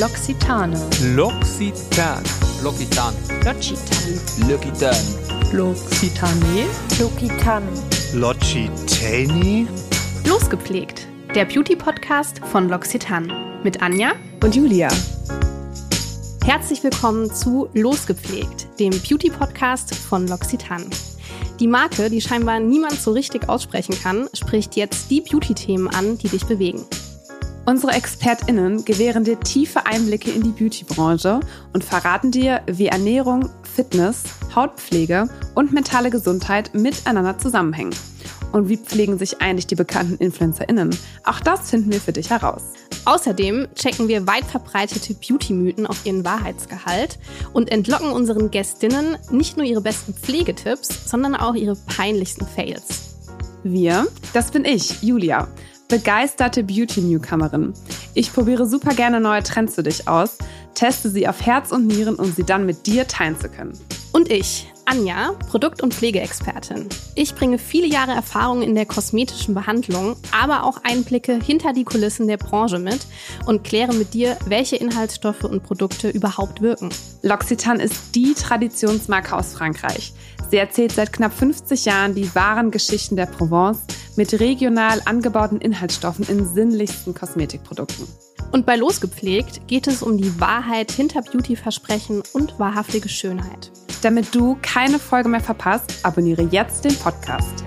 L'Occitane. L'Occitan. L'Occitan. L'Occitane. L'Occitan. L'Occitane. Lokitan. Logitani? Losgepflegt. Der Beauty-Podcast von L'Occitane. Mit Anja Und Julia. Herzlich willkommen zu Losgepflegt, dem Beauty-Podcast von L'Occitane. Die Marke, die scheinbar niemand so richtig aussprechen kann, spricht jetzt die Beauty-Themen an, die dich bewegen. Unsere ExpertInnen gewähren dir tiefe Einblicke in die Beauty-Branche und verraten dir, wie Ernährung, Fitness, Hautpflege und mentale Gesundheit miteinander zusammenhängen. Und wie pflegen sich eigentlich die bekannten InfluencerInnen? Auch das finden wir für dich heraus. Außerdem checken wir weit verbreitete Beauty-Mythen auf ihren Wahrheitsgehalt und entlocken unseren Gästinnen nicht nur ihre besten Pflegetipps, sondern auch ihre peinlichsten Fails. Wir, das bin ich, Julia, begeisterte Beauty-Newcomerin. Ich probiere super gerne neue Trends für dich aus, teste sie auf Herz und Nieren, um sie dann mit dir teilen zu können. Und ich, Anja, Produkt- und Pflegeexpertin. Ich bringe viele Jahre Erfahrung in der kosmetischen Behandlung, aber auch Einblicke hinter die Kulissen der Branche mit und kläre mit dir, welche Inhaltsstoffe und Produkte überhaupt wirken. L'Occitane ist die Traditionsmarke aus Frankreich. Sie erzählt seit knapp 50 Jahren die wahren Geschichten der Provence mit regional angebauten Inhaltsstoffen in sinnlichsten Kosmetikprodukten. Und bei Losgepflegt geht es um die Wahrheit hinter Beauty-Versprechen und wahrhaftige Schönheit. Damit du keine Folge mehr verpasst, abonniere jetzt den Podcast.